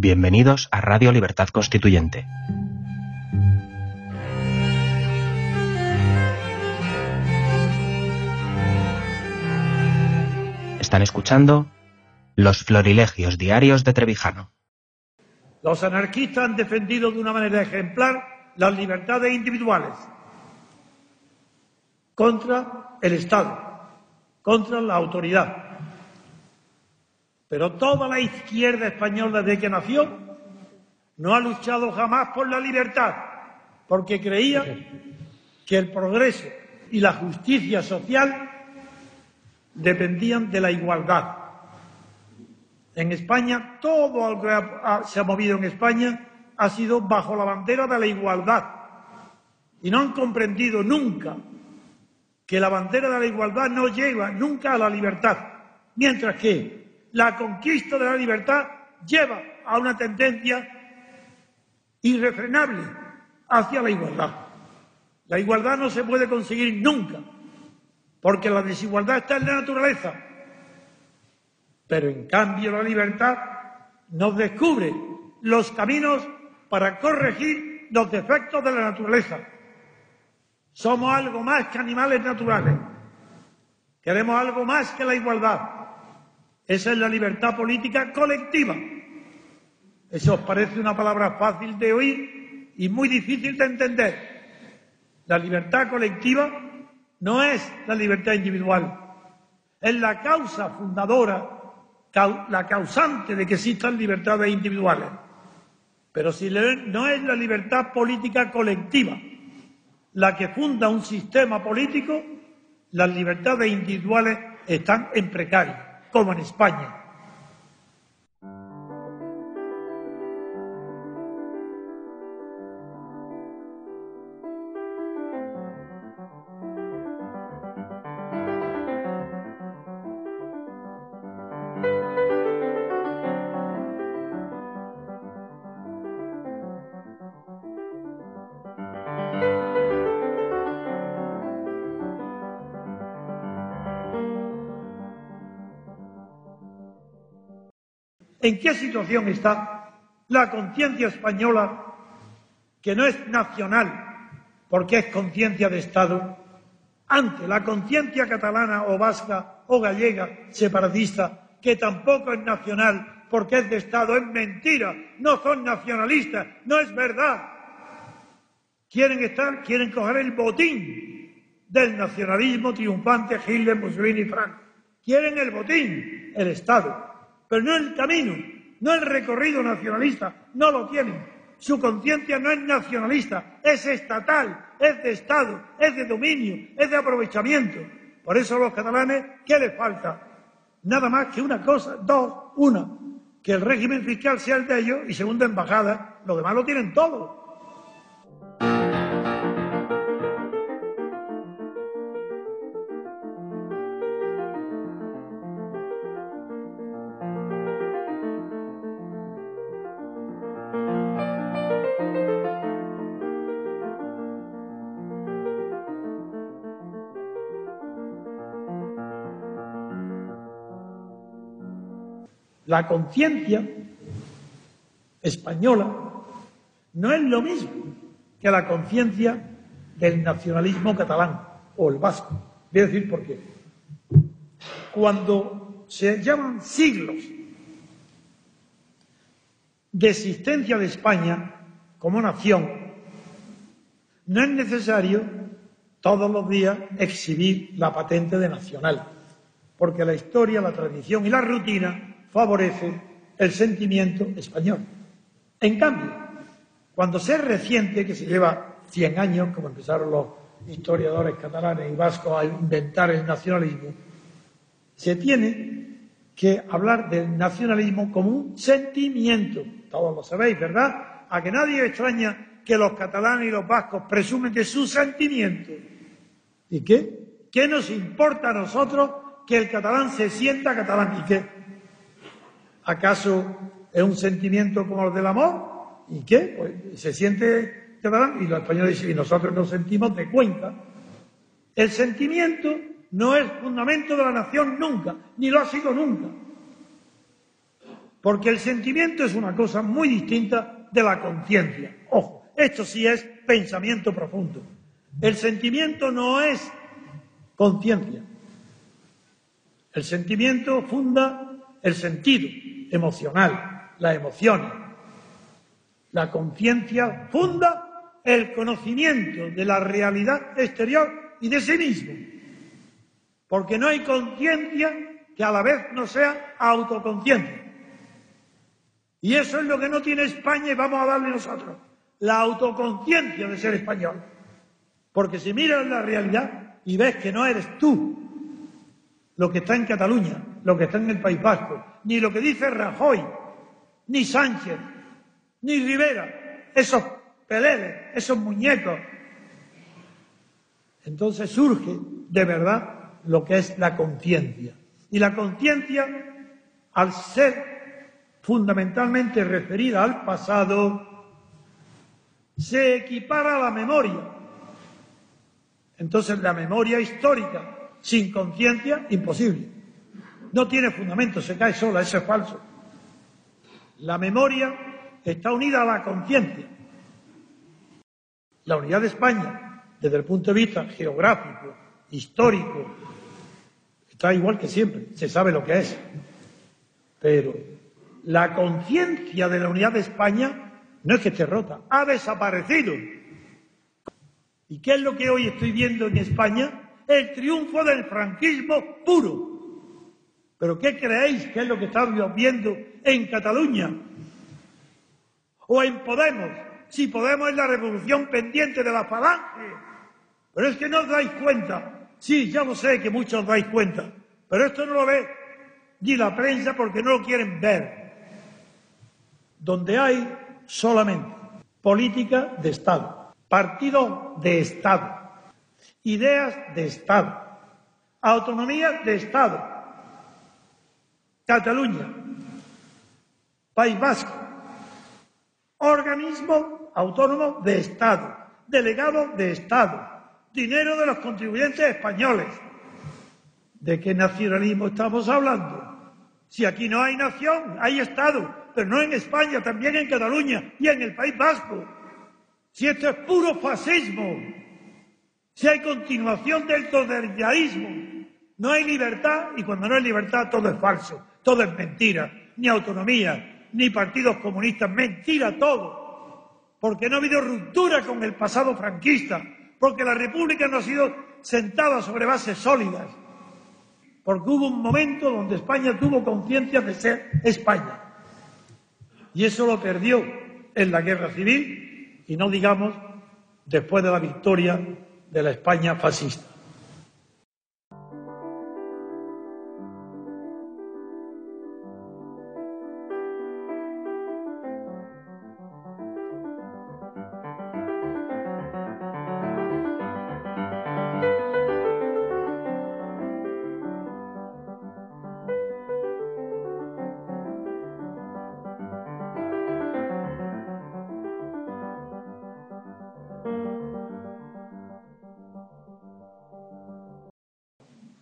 Bienvenidos a Radio Libertad Constituyente. Están escuchando Los Florilegios Diarios de Trevijano. Los anarquistas han defendido de una manera ejemplar las libertades individuales contra el Estado, contra la autoridad. Pero toda la izquierda española desde que nació no ha luchado jamás por la libertad, porque creía que el progreso y la justicia social dependían de la igualdad. En España, todo lo que se ha movido en España ha sido bajo la bandera de la igualdad. Y no han comprendido nunca que la bandera de la igualdad no lleva nunca a la libertad, mientras que la conquista de la libertad lleva a una tendencia irrefrenable hacia la igualdad. La igualdad no se puede conseguir nunca, porque la desigualdad está en la naturaleza. Pero en cambio la libertad nos descubre los caminos para corregir los defectos de la naturaleza. Somos algo más que animales naturales. Queremos algo más que la igualdad. Esa es la libertad política colectiva. Eso os parece una palabra fácil de oír y muy difícil de entender. La libertad colectiva no es la libertad individual, es la causa fundadora, la causante de que existan libertades individuales. Pero si no es la libertad política colectiva la que funda un sistema político, las libertades individuales están en precario como en España. ¿En qué situación está la conciencia española, que no es nacional, porque es conciencia de Estado, ante la conciencia catalana o vasca o gallega separatista, que tampoco es nacional, porque es de Estado, es mentira, no son nacionalistas, no es verdad. Quieren estar, quieren coger el botín del nacionalismo triunfante Hitler, Mussolini y Franco. Quieren el botín, el Estado pero no el camino, no el recorrido nacionalista, no lo tienen. Su conciencia no es nacionalista, es estatal, es de Estado, es de dominio, es de aprovechamiento. Por eso a los catalanes, ¿qué les falta? Nada más que una cosa, dos, una, que el régimen fiscal sea el de ellos y segunda embajada, lo demás lo tienen todo. La conciencia española no es lo mismo que la conciencia del nacionalismo catalán o el vasco. Voy a decir por qué. Cuando se llaman siglos de existencia de España como nación, no es necesario todos los días exhibir la patente de nacional, porque la historia, la tradición y la rutina favorece el sentimiento español. En cambio, cuando se reciente, que se lleva 100 años, como empezaron los historiadores catalanes y vascos a inventar el nacionalismo, se tiene que hablar del nacionalismo como un sentimiento. Todos lo sabéis, ¿verdad? A que nadie extraña que los catalanes y los vascos presumen de su sentimiento. ¿Y qué? ¿Qué nos importa a nosotros que el catalán se sienta catalán? ¿Y qué? ¿Acaso es un sentimiento como el del amor? ¿Y qué? Pues se siente y los españoles dicen, y nosotros nos sentimos de cuenta. El sentimiento no es fundamento de la nación nunca, ni lo ha sido nunca. Porque el sentimiento es una cosa muy distinta de la conciencia. Ojo, esto sí es pensamiento profundo. El sentimiento no es conciencia. El sentimiento funda el sentido emocional, la emoción. La conciencia funda el conocimiento de la realidad exterior y de sí mismo porque no hay conciencia que a la vez no sea autoconciencia. Y eso es lo que no tiene España y vamos a darle nosotros, la autoconciencia de ser español. Porque si miras la realidad y ves que no eres tú lo que está en Cataluña, lo que está en el País Vasco, ni lo que dice Rajoy, ni Sánchez, ni Rivera, esos peleles, esos muñecos, entonces surge de verdad lo que es la conciencia. Y la conciencia, al ser fundamentalmente referida al pasado, se equipara a la memoria. Entonces la memoria histórica sin conciencia, imposible. No tiene fundamento, se cae sola, eso es falso. La memoria está unida a la conciencia. La unidad de España, desde el punto de vista geográfico, histórico, Está igual que siempre, se sabe lo que es. Pero la conciencia de la unidad de España no es que esté rota, ha desaparecido. ¿Y qué es lo que hoy estoy viendo en España? El triunfo del franquismo puro. ¿Pero qué creéis que es lo que estamos viendo en Cataluña? O en Podemos. Si Podemos es la revolución pendiente de la falange. Pero es que no os dais cuenta Sí, ya lo sé que muchos dais cuenta, pero esto no lo ve ni la prensa porque no lo quieren ver. Donde hay solamente política de Estado, partido de Estado, ideas de Estado, autonomía de Estado, Cataluña, País Vasco, organismo autónomo de Estado, delegado de Estado, dinero de los contribuyentes españoles. ¿De qué nacionalismo estamos hablando? Si aquí no hay nación, hay Estado, pero no en España, también en Cataluña y en el País Vasco. Si esto es puro fascismo, si hay continuación del totalitarismo, no hay libertad y cuando no hay libertad todo es falso, todo es mentira, ni autonomía, ni partidos comunistas, mentira todo, porque no ha habido ruptura con el pasado franquista, porque la República no ha sido sentada sobre bases sólidas, porque hubo un momento donde España tuvo conciencia de ser España. Y eso lo perdió en la guerra civil y no digamos después de la victoria de la España fascista.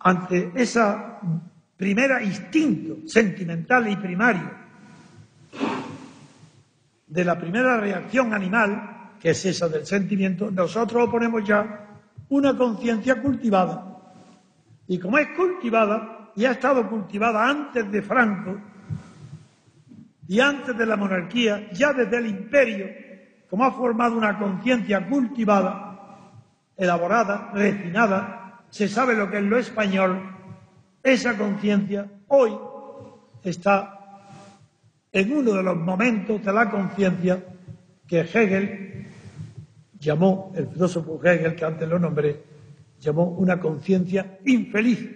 Ante esa primera instinto sentimental y primario de la primera reacción animal, que es esa del sentimiento, nosotros ponemos ya una conciencia cultivada. Y como es cultivada, y ha estado cultivada antes de Franco y antes de la monarquía, ya desde el imperio, como ha formado una conciencia cultivada, elaborada, refinada, se sabe lo que es lo español, esa conciencia hoy está en uno de los momentos de la conciencia que Hegel llamó, el filósofo Hegel, que antes lo nombré, llamó una conciencia infeliz,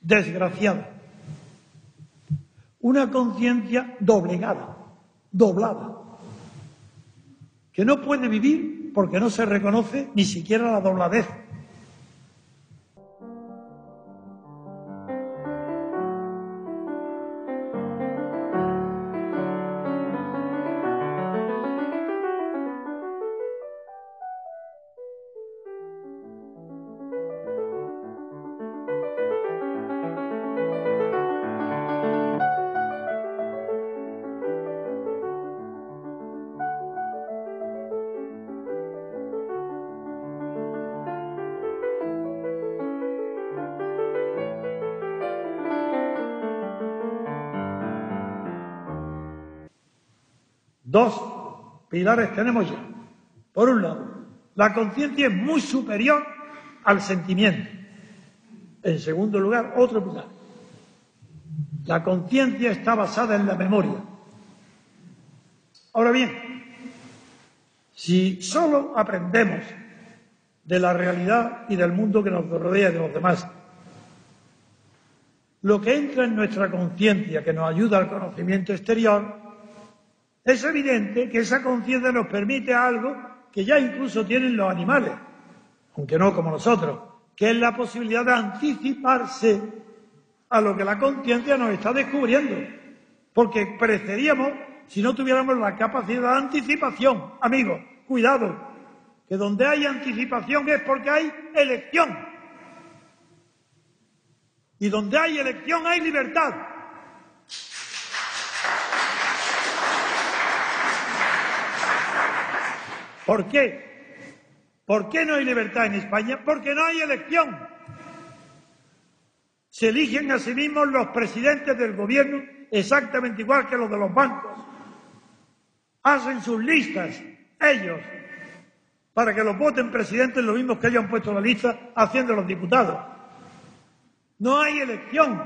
desgraciada. una conciencia doblegada, doblada, que no puede vivir porque no se reconoce ni siquiera la dobladez pilares tenemos ya. Por un lado, la conciencia es muy superior al sentimiento. En segundo lugar, otro pilar. La conciencia está basada en la memoria. Ahora bien, si solo aprendemos de la realidad y del mundo que nos rodea y de los demás, lo que entra en nuestra conciencia, que nos ayuda al conocimiento exterior, es evidente que esa conciencia nos permite algo que ya incluso tienen los animales, aunque no como nosotros, que es la posibilidad de anticiparse a lo que la conciencia nos está descubriendo. Porque pereceríamos si no tuviéramos la capacidad de anticipación. Amigos, cuidado, que donde hay anticipación es porque hay elección. Y donde hay elección hay libertad. ¿Por qué? ¿Por qué no hay libertad en España? Porque no hay elección. Se eligen a sí mismos los presidentes del gobierno exactamente igual que los de los bancos. Hacen sus listas ellos para que los voten presidentes los mismos que han puesto la lista haciendo los diputados. No hay elección.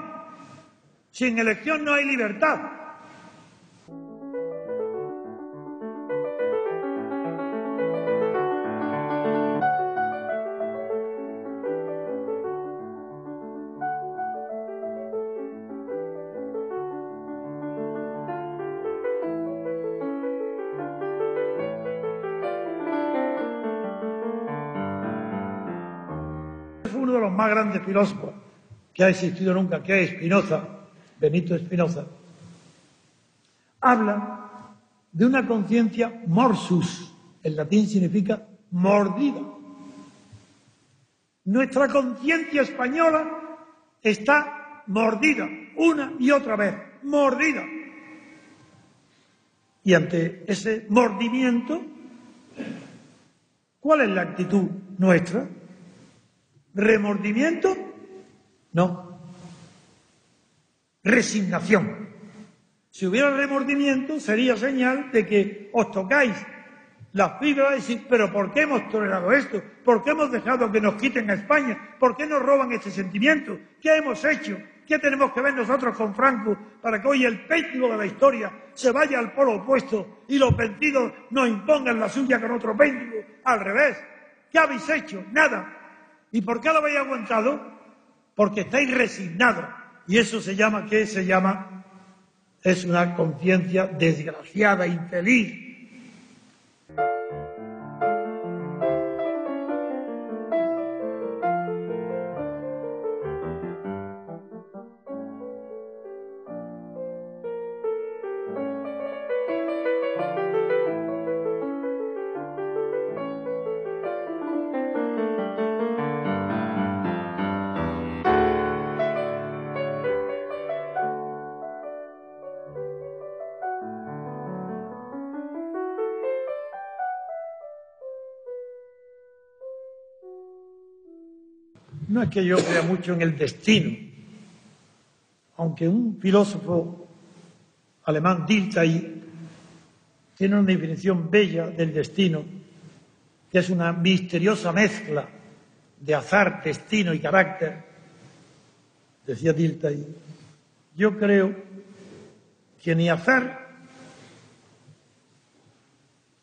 Sin elección no hay libertad. Más grandes filósofos que ha existido nunca, que es Spinoza, Benito Spinoza, habla de una conciencia morsus, en latín significa mordida. Nuestra conciencia española está mordida una y otra vez, mordida. Y ante ese mordimiento, ¿cuál es la actitud nuestra? ¿Remordimiento? No. Resignación. Si hubiera remordimiento, sería señal de que os tocáis las fibras y decir, pero ¿por qué hemos tolerado esto? ¿Por qué hemos dejado que nos quiten a España? ¿Por qué nos roban este sentimiento? ¿Qué hemos hecho? ¿Qué tenemos que ver nosotros con Franco para que hoy el péndulo de la historia se vaya al polo opuesto y los vencidos nos impongan la suya con otro péndulo? Al revés. ¿Qué habéis hecho? Nada. ¿Y por qué lo habéis aguantado? Porque estáis resignados. Y eso se llama, ¿qué se llama? Es una conciencia desgraciada, infeliz, No es que yo crea mucho en el destino, aunque un filósofo alemán, Dilthey, tiene una definición bella del destino, que es una misteriosa mezcla de azar, destino y carácter. Decía Dilthey, yo creo que ni azar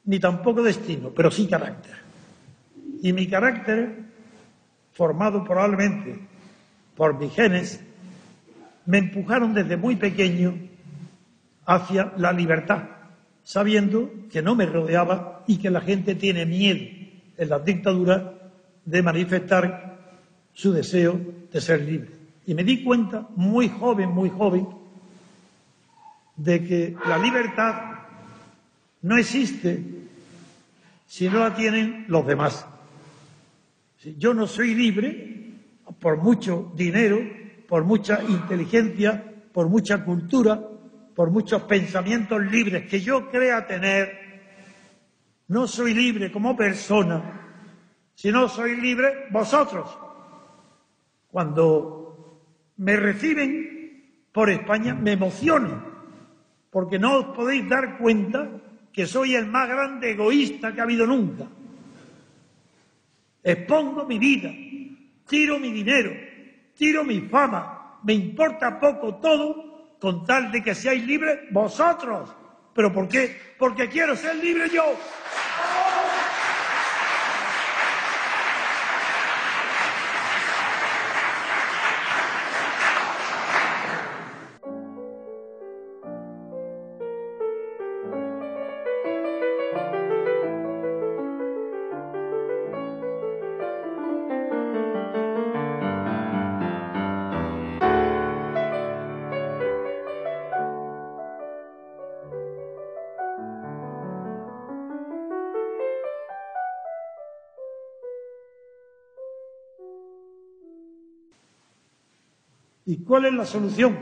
ni tampoco destino, pero sí carácter. Y mi carácter formado probablemente por mis genes, me empujaron desde muy pequeño hacia la libertad, sabiendo que no me rodeaba y que la gente tiene miedo en las dictaduras de manifestar su deseo de ser libre. Y me di cuenta, muy joven, muy joven, de que la libertad no existe si no la tienen los demás. Si yo no soy libre, por mucho dinero, por mucha inteligencia, por mucha cultura, por muchos pensamientos libres que yo crea tener, no soy libre como persona, sino soy libre vosotros. Cuando me reciben por España me emociono, porque no os podéis dar cuenta que soy el más grande egoísta que ha habido nunca. Expongo mi vida, tiro mi dinero, tiro mi fama, me importa poco todo con tal de que seáis libres vosotros. ¿Pero por qué? Porque quiero ser libre yo. ¿Y cuál es la solución?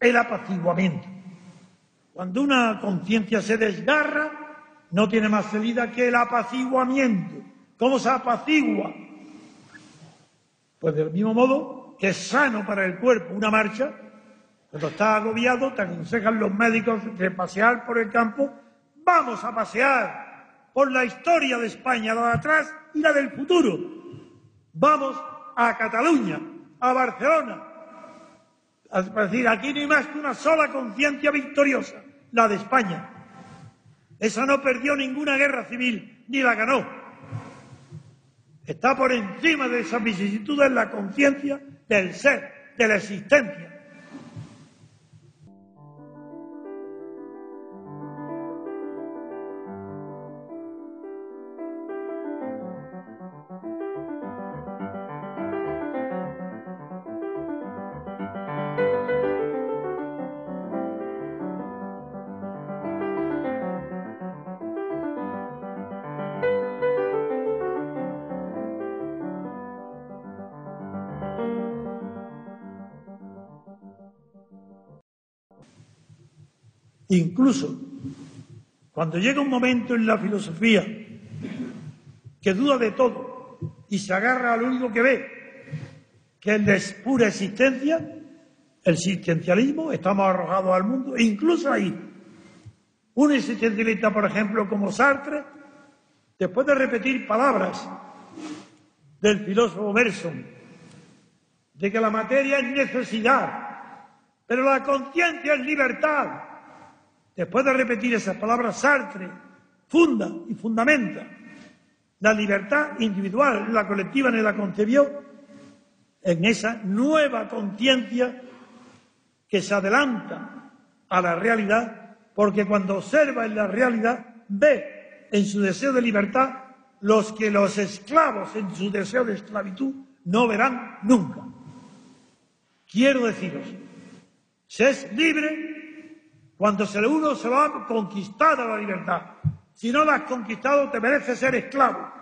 El apaciguamiento. Cuando una conciencia se desgarra, no tiene más salida que el apaciguamiento. ¿Cómo se apacigua? Pues del mismo modo que es sano para el cuerpo una marcha, cuando estás agobiado, te aconsejan los médicos de pasear por el campo, vamos a pasear por la historia de España, la de atrás y la del futuro. Vamos a Cataluña, a Barcelona, es decir, aquí no hay más que una sola conciencia victoriosa, la de España. Esa no perdió ninguna guerra civil, ni la ganó. Está por encima de esas vicisitudes la conciencia del ser, de la existencia. Incluso cuando llega un momento en la filosofía que duda de todo y se agarra a lo único que ve, que es pura existencia, el existencialismo, estamos arrojados al mundo, e incluso ahí, un existencialista, por ejemplo, como Sartre, después de repetir palabras del filósofo Berson, de que la materia es necesidad, pero la conciencia es libertad, Después de repetir esas palabras, Sartre funda y fundamenta la libertad individual, la colectiva, ni la concebió en esa nueva conciencia que se adelanta a la realidad, porque cuando observa en la realidad ve en su deseo de libertad los que los esclavos en su deseo de esclavitud no verán nunca. Quiero deciros, se es libre cuando se uno se va a conquistar a la libertad. Si no la has conquistado, te mereces ser esclavo.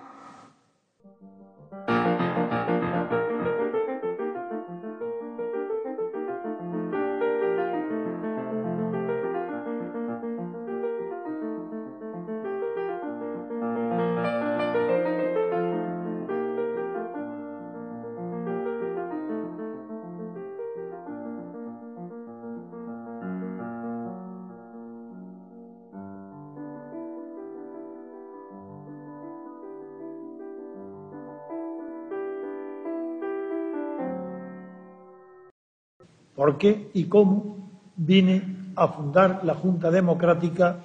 Por qué y cómo vine a fundar la Junta Democrática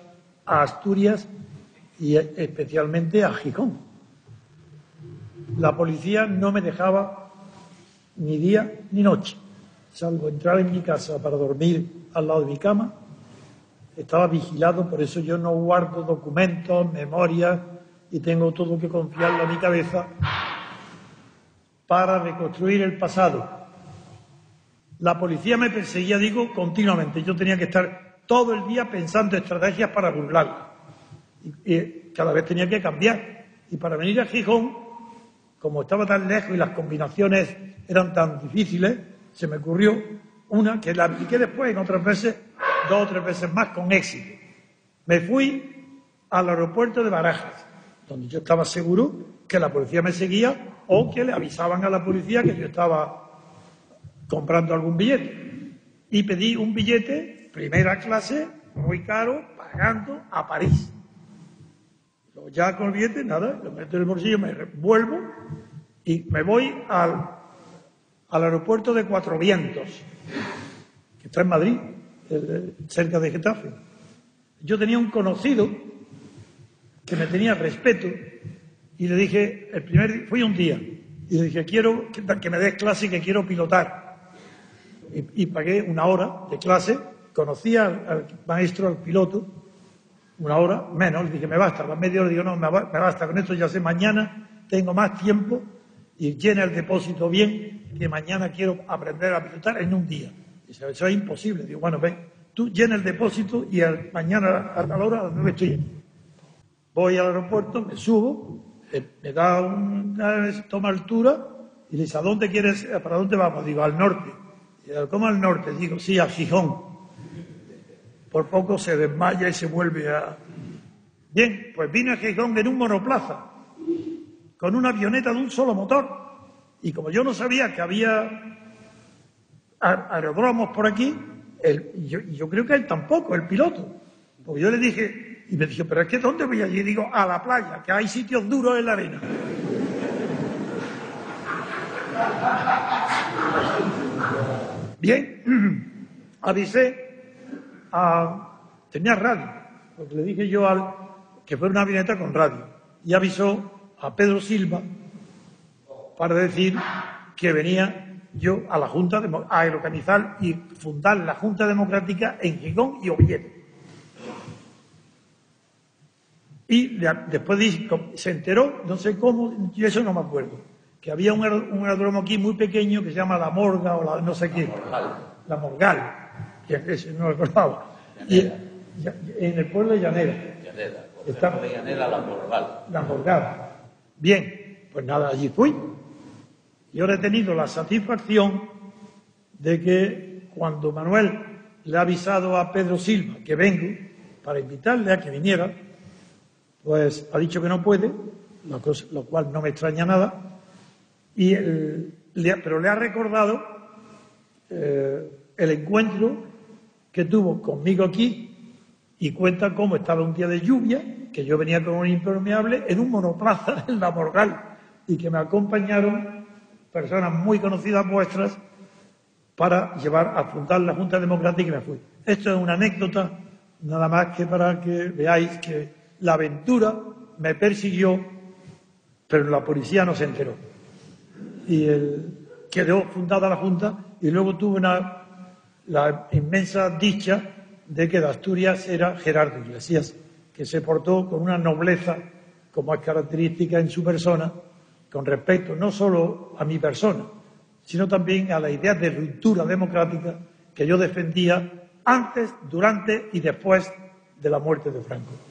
a Asturias y especialmente a Gijón. La policía no me dejaba ni día ni noche, salvo entrar en mi casa para dormir al lado de mi cama estaba vigilado, por eso yo no guardo documentos, memorias y tengo todo que confiarlo a mi cabeza para reconstruir el pasado. La policía me perseguía, digo, continuamente. Yo tenía que estar todo el día pensando estrategias para burlarla. Y, cada vez tenía que cambiar. Y para venir a Gijón, como estaba tan lejos y las combinaciones eran tan difíciles, se me ocurrió una que la apliqué después en otras veces, dos o tres veces más con éxito. Me fui al aeropuerto de Barajas, donde yo estaba seguro que la policía me seguía o que le avisaban a la policía que yo estaba comprando algún billete. Y pedí un billete, primera clase, muy caro, pagando a París. Luego ya con el billete, nada, lo meto en el bolsillo, me vuelvo y me voy al, al aeropuerto de Cuatro Vientos, que está en Madrid, cerca de Getafe. Yo tenía un conocido que me tenía respeto y le dije, el primer fui un día, y le dije, quiero que, me des clase que quiero pilotar. Y, pagué una hora de clase, conocí al, maestro, al piloto, una hora menos, le dije, me basta, a media hora, digo, no, me, basta, con esto ya sé, mañana tengo más tiempo y llena el depósito bien, que mañana quiero aprender a pilotar en un día. Dice, eso es imposible. Digo, bueno, ven, tú llena el depósito y mañana a tal hora a las estoy Voy al aeropuerto, me subo, me da una toma altura y le dice, ¿a dónde quieres, para dónde vamos? Digo, al norte. ¿Cómo al norte? Digo, sí, a Gijón. Por poco se desmaya y se vuelve a... Bien, pues vine a Gijón en un monoplaza, con una avioneta de un solo motor. Y como yo no sabía que había aeródromos por aquí, yo, yo creo que él tampoco, el piloto. Porque yo le dije, y me dijo, pero es que ¿dónde voy allí? Y digo, a la playa, que hay sitios duros en la arena. Bien, avisé a... Tenía radio, porque le dije yo al que fue una avioneta con radio. Y avisó a Pedro Silva para decir que venía yo a la Junta, a organizar y fundar la Junta Democrática en Gijón y Oviedo. Y después se enteró, no sé cómo, y eso no me acuerdo, que había un, aeródromo aquí muy pequeño que se llama La Morga o la no sé qué. La Morgal. que ese no lo acordaba. Y, en el pueblo de Llanera. Llanera. Está, de Llanera, La Morgal. La Morgal. Bien, pues nada, allí fui. Y ahora he tenido la satisfacción de que cuando Manuel le ha avisado a Pedro Silva que vengo para invitarle a que viniera, pues ha dicho que no puede, lo, cual no me extraña nada, y pero le ha recordado eh, el encuentro que tuvo conmigo aquí y cuenta cómo estaba un día de lluvia, que yo venía con un impermeable en un monoplaza en la Morgal y que me acompañaron personas muy conocidas vuestras para llevar a fundar la Junta Democrática y me fui. Esto es una anécdota, nada más que para que veáis que la aventura me persiguió, pero la policía no se enteró. Y quedó fundada la Junta y luego tuve la inmensa dicha de que de Asturias era Gerardo Iglesias, que se portó con una nobleza como es característica en su persona, con respecto no solo a mi persona, sino también a la idea de ruptura democrática que yo defendía antes, durante y después de la muerte de Franco.